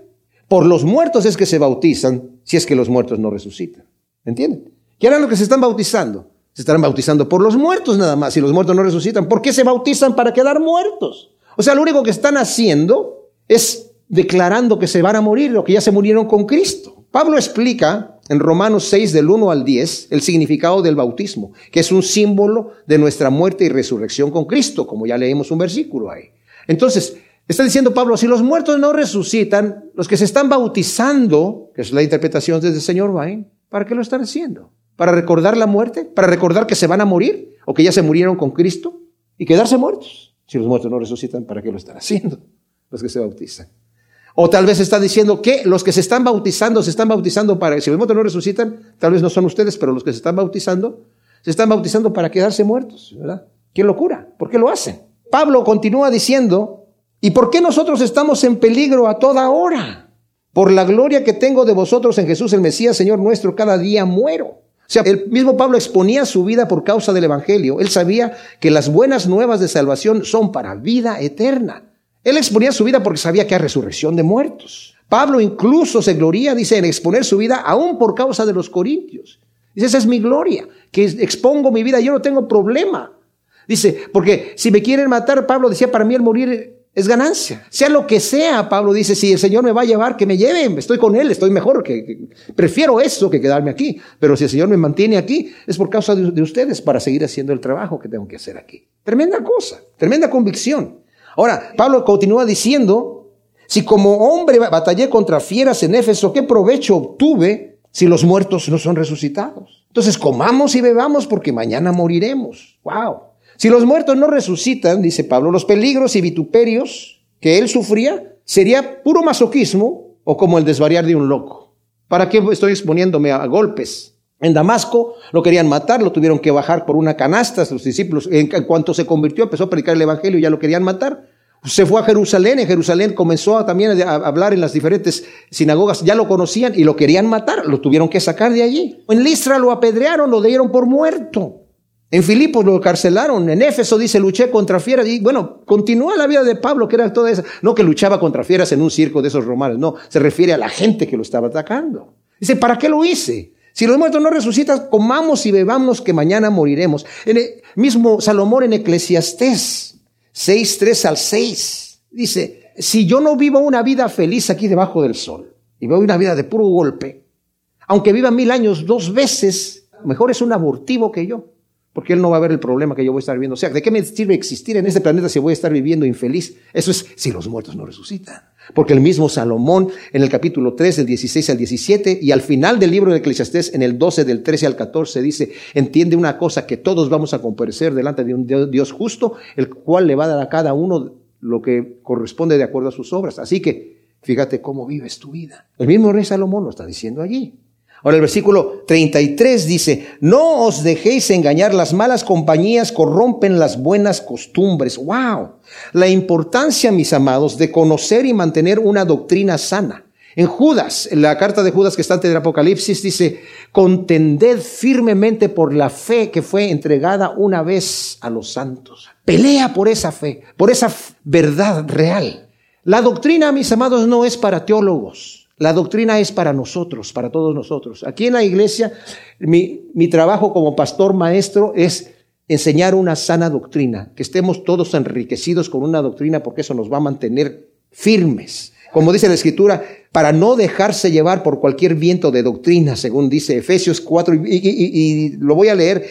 Por los muertos es que se bautizan, si es que los muertos no resucitan. ¿Entienden? ¿Qué harán los que se están bautizando? Se estarán bautizando por los muertos nada más. Si los muertos no resucitan, ¿por qué se bautizan para quedar muertos? O sea, lo único que están haciendo es declarando que se van a morir o que ya se murieron con Cristo. Pablo explica en Romanos 6 del 1 al 10 el significado del bautismo, que es un símbolo de nuestra muerte y resurrección con Cristo, como ya leemos un versículo ahí. Entonces, está diciendo Pablo, si los muertos no resucitan, los que se están bautizando, que es la interpretación desde el señor Vain, ¿para qué lo están haciendo? Para recordar la muerte, para recordar que se van a morir o que ya se murieron con Cristo y quedarse muertos. Si los muertos no resucitan, ¿para qué lo están haciendo? Los que se bautizan. O tal vez está diciendo que los que se están bautizando, se están bautizando para, si los muertos no resucitan, tal vez no son ustedes, pero los que se están bautizando, se están bautizando para quedarse muertos, ¿verdad? ¡Qué locura! ¿Por qué lo hacen? Pablo continúa diciendo, ¿y por qué nosotros estamos en peligro a toda hora? Por la gloria que tengo de vosotros en Jesús el Mesías, Señor nuestro, cada día muero. Sea, el mismo Pablo exponía su vida por causa del Evangelio. Él sabía que las buenas nuevas de salvación son para vida eterna. Él exponía su vida porque sabía que hay resurrección de muertos. Pablo incluso se gloria, dice, en exponer su vida aún por causa de los corintios. Dice, esa es mi gloria, que expongo mi vida, yo no tengo problema. Dice, porque si me quieren matar, Pablo decía, para mí el morir es ganancia. Sea lo que sea, Pablo dice, si el Señor me va a llevar, que me lleven, estoy con Él, estoy mejor, que, prefiero eso que quedarme aquí. Pero si el Señor me mantiene aquí, es por causa de, ustedes para seguir haciendo el trabajo que tengo que hacer aquí. Tremenda cosa, tremenda convicción. Ahora, Pablo continúa diciendo, si como hombre batallé contra fieras en Éfeso, ¿qué provecho obtuve? si los muertos no son resucitados? Entonces comamos y bebamos porque mañana moriremos. Wow. Si los muertos no resucitan, dice Pablo, los peligros y vituperios que él sufría sería puro masoquismo o como el desvariar de un loco. ¿Para qué estoy exponiéndome a golpes? En Damasco lo querían matar, lo tuvieron que bajar por una canasta, los discípulos, en cuanto se convirtió, empezó a predicar el Evangelio y ya lo querían matar. Se fue a Jerusalén, en Jerusalén comenzó también a hablar en las diferentes sinagogas, ya lo conocían y lo querían matar, lo tuvieron que sacar de allí. En Listra lo apedrearon, lo dieron por muerto. En Filipos lo carcelaron, en Éfeso dice luché contra fieras y bueno, continúa la vida de Pablo que era toda esa, no que luchaba contra fieras en un circo de esos romanos, no, se refiere a la gente que lo estaba atacando. Dice, ¿para qué lo hice? Si los muertos no resucitan, comamos y bebamos que mañana moriremos. En el mismo Salomón en Eclesiastés 6, 3 al 6 dice, si yo no vivo una vida feliz aquí debajo del sol y vivo una vida de puro golpe, aunque viva mil años dos veces, mejor es un abortivo que yo. Porque él no va a ver el problema que yo voy a estar viviendo. O sea, ¿de qué me sirve existir en este planeta si voy a estar viviendo infeliz? Eso es si los muertos no resucitan. Porque el mismo Salomón en el capítulo 3, del 16 al 17, y al final del libro de Eclesiastés, en el 12, del 13 al 14, dice, entiende una cosa, que todos vamos a comparecer delante de un Dios justo, el cual le va a dar a cada uno lo que corresponde de acuerdo a sus obras. Así que, fíjate cómo vives tu vida. El mismo rey Salomón lo está diciendo allí. Ahora el versículo 33 dice, no os dejéis engañar, las malas compañías corrompen las buenas costumbres. ¡Wow! La importancia, mis amados, de conocer y mantener una doctrina sana. En Judas, en la carta de Judas que está ante el Apocalipsis, dice, contended firmemente por la fe que fue entregada una vez a los santos. Pelea por esa fe, por esa verdad real. La doctrina, mis amados, no es para teólogos. La doctrina es para nosotros, para todos nosotros. Aquí en la iglesia, mi, trabajo como pastor maestro es enseñar una sana doctrina, que estemos todos enriquecidos con una doctrina porque eso nos va a mantener firmes. Como dice la escritura, para no dejarse llevar por cualquier viento de doctrina, según dice Efesios 4, y, lo voy a leer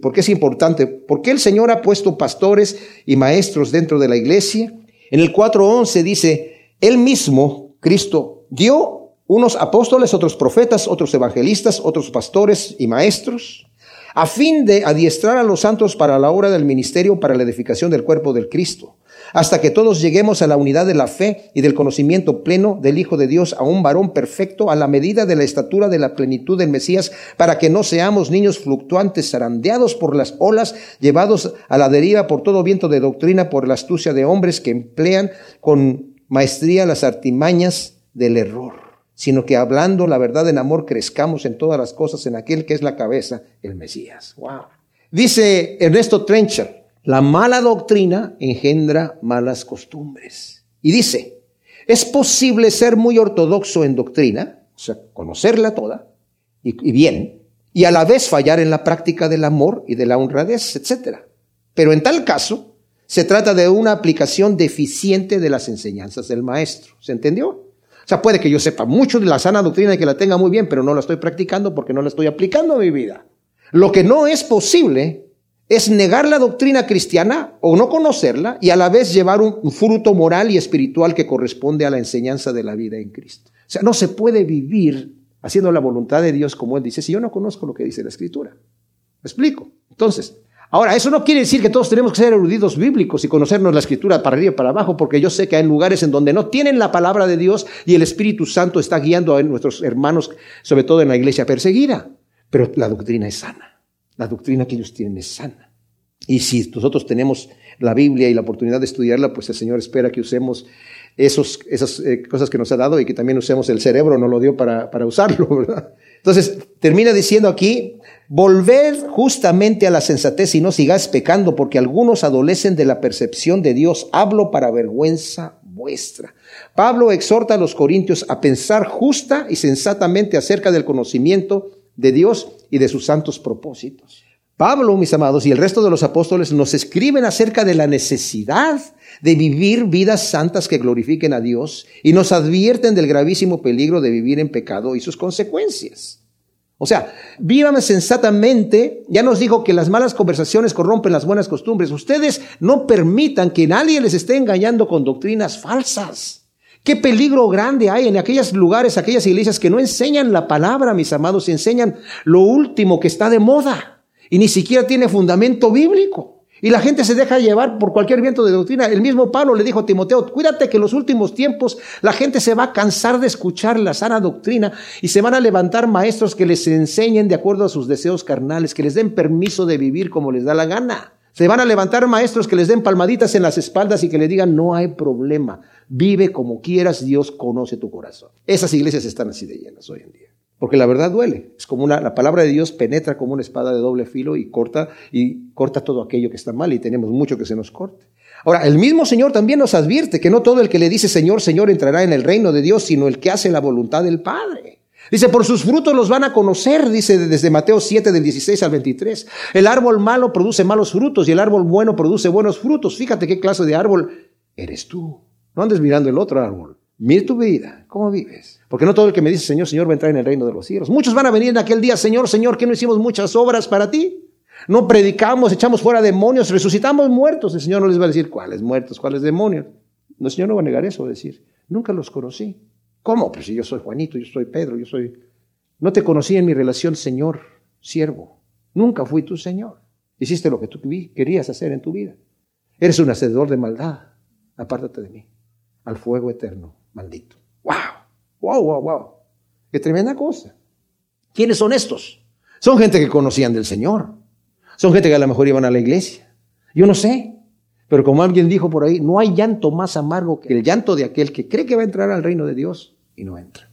porque es importante, porque el Señor ha puesto pastores y maestros dentro de la iglesia. En el 4.11 dice, Él mismo, Cristo, dio unos apóstoles, otros profetas, otros evangelistas, otros pastores y maestros, a fin de adiestrar a los santos para la obra del ministerio, para la edificación del cuerpo del Cristo, hasta que todos lleguemos a la unidad de la fe y del conocimiento pleno del Hijo de Dios, a un varón perfecto, a la medida de la estatura de la plenitud del Mesías, para que no seamos niños fluctuantes, zarandeados por las olas, llevados a la deriva por todo viento de doctrina, por la astucia de hombres que emplean con maestría las artimañas del error, sino que hablando la verdad en amor crezcamos en todas las cosas en aquel que es la cabeza, el Mesías. Wow. Dice Ernesto Trencher, la mala doctrina engendra malas costumbres. Y dice, es posible ser muy ortodoxo en doctrina, o sea, conocerla toda y, y bien, y a la vez fallar en la práctica del amor y de la honradez, etc. Pero en tal caso, se trata de una aplicación deficiente de las enseñanzas del maestro. ¿Se entendió? O sea, puede que yo sepa mucho de la sana doctrina y que la tenga muy bien, pero no la estoy practicando porque no la estoy aplicando a mi vida. Lo que no es posible es negar la doctrina cristiana o no conocerla y a la vez llevar un fruto moral y espiritual que corresponde a la enseñanza de la vida en Cristo. O sea, no se puede vivir haciendo la voluntad de Dios como Él dice si yo no conozco lo que dice la Escritura. ¿Me explico? Entonces, Ahora, eso no quiere decir que todos tenemos que ser eruditos bíblicos y conocernos la escritura para arriba y para abajo, porque yo sé que hay lugares en donde no tienen la palabra de Dios y el Espíritu Santo está guiando a nuestros hermanos, sobre todo en la iglesia perseguida. Pero la doctrina es sana. La doctrina que ellos tienen es sana. Y si nosotros tenemos la Biblia y la oportunidad de estudiarla, pues el Señor espera que usemos esos, esas eh, cosas que nos ha dado y que también usemos el cerebro, no lo dio para, para usarlo, ¿verdad? Entonces, termina diciendo aquí, volver justamente a la sensatez y no sigáis pecando, porque algunos adolecen de la percepción de Dios. Hablo para vergüenza vuestra. Pablo exhorta a los corintios a pensar justa y sensatamente acerca del conocimiento de Dios y de sus santos propósitos. Pablo, mis amados, y el resto de los apóstoles nos escriben acerca de la necesidad de vivir vidas santas que glorifiquen a Dios y nos advierten del gravísimo peligro de vivir en pecado y sus consecuencias. O sea, vivan sensatamente. Ya nos dijo que las malas conversaciones corrompen las buenas costumbres. Ustedes no permitan que nadie les esté engañando con doctrinas falsas Qué peligro grande hay en aquellos lugares, aquellas iglesias que no enseñan la palabra, mis amados, enseñan lo último que está de moda y ni siquiera tiene fundamento bíblico. Y la gente se deja llevar por cualquier viento de doctrina. El mismo Pablo le dijo a Timoteo, cuídate que en los últimos tiempos la gente se va a cansar de escuchar la sana doctrina y se van a levantar maestros que les enseñen de acuerdo a sus deseos carnales, que les den permiso de vivir como les da la gana. Se van a levantar maestros que les den palmaditas en las espaldas y que le digan, no hay problema, vive como quieras, Dios conoce tu corazón. Esas iglesias están así de llenas hoy en día. Porque la verdad duele. Es como una, la palabra de Dios penetra como una espada de doble filo y corta, y corta todo aquello que está mal y tenemos mucho que se nos corte. Ahora, el mismo Señor también nos advierte que no todo el que le dice Señor, Señor entrará en el reino de Dios, sino el que hace la voluntad del Padre. Dice, por sus frutos los van a conocer, dice desde Mateo 7 del 16 al 23. El árbol malo produce malos frutos y el árbol bueno produce buenos frutos. Fíjate qué clase de árbol eres tú. No andes mirando el otro árbol. Mira tu vida, cómo vives. Porque no todo el que me dice Señor, Señor va a entrar en el reino de los cielos. Muchos van a venir en aquel día, Señor, Señor, que no hicimos muchas obras para ti. No predicamos, echamos fuera demonios, resucitamos muertos. El Señor no les va a decir cuáles muertos, cuáles demonios. El Señor no va a negar eso, va a decir, nunca los conocí. ¿Cómo? Pues si yo soy Juanito, yo soy Pedro, yo soy... No te conocí en mi relación Señor, siervo. Nunca fui tu Señor. Hiciste lo que tú querías hacer en tu vida. Eres un hacedor de maldad. Apártate de mí. Al fuego eterno maldito. ¡Wow! ¡Wow, wow, wow! ¡Qué tremenda cosa! ¿Quiénes son estos? Son gente que conocían del Señor. Son gente que a lo mejor iban a la iglesia. Yo no sé. Pero como alguien dijo por ahí, no hay llanto más amargo que el llanto de aquel que cree que va a entrar al reino de Dios y no entra.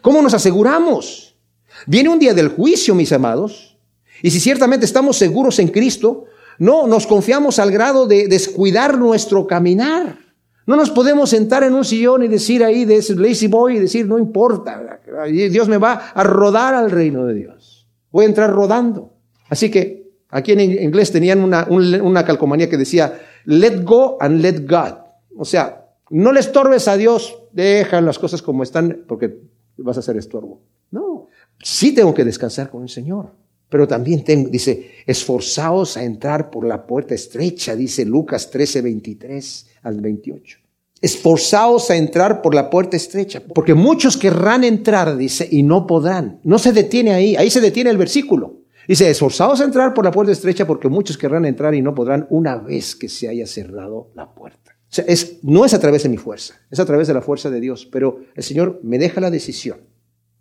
¿Cómo nos aseguramos? Viene un día del juicio, mis amados, y si ciertamente estamos seguros en Cristo, no nos confiamos al grado de descuidar nuestro caminar. No nos podemos sentar en un sillón y decir ahí de ese lazy boy y decir, no importa, Dios me va a rodar al reino de Dios. Voy a entrar rodando. Así que aquí en inglés tenían una, una calcomanía que decía, let go and let God. O sea, no le estorbes a Dios, deja las cosas como están porque vas a ser estorbo. No, sí tengo que descansar con el Señor. Pero también tengo, dice, esforzaos a entrar por la puerta estrecha, dice Lucas 13, 23 al 28. Esforzaos a entrar por la puerta estrecha, porque muchos querrán entrar, dice, y no podrán. No se detiene ahí, ahí se detiene el versículo. Dice, esforzaos a entrar por la puerta estrecha, porque muchos querrán entrar y no podrán una vez que se haya cerrado la puerta. O sea, es, no es a través de mi fuerza, es a través de la fuerza de Dios, pero el Señor me deja la decisión.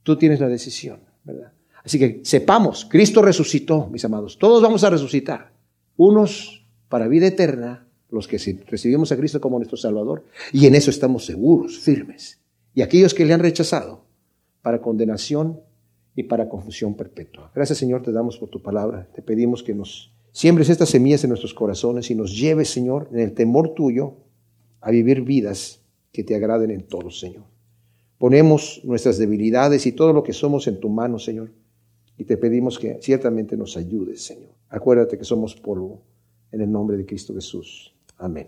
Tú tienes la decisión, ¿verdad? Así que sepamos, Cristo resucitó, mis amados. Todos vamos a resucitar. Unos para vida eterna, los que recibimos a Cristo como nuestro Salvador, y en eso estamos seguros, firmes. Y aquellos que le han rechazado, para condenación y para confusión perpetua. Gracias Señor, te damos por tu palabra. Te pedimos que nos siembres estas semillas en nuestros corazones y nos lleves, Señor, en el temor tuyo, a vivir vidas que te agraden en todo, Señor. Ponemos nuestras debilidades y todo lo que somos en tu mano, Señor y te pedimos que ciertamente nos ayudes, Señor. Acuérdate que somos polvo en el nombre de Cristo Jesús. Amén.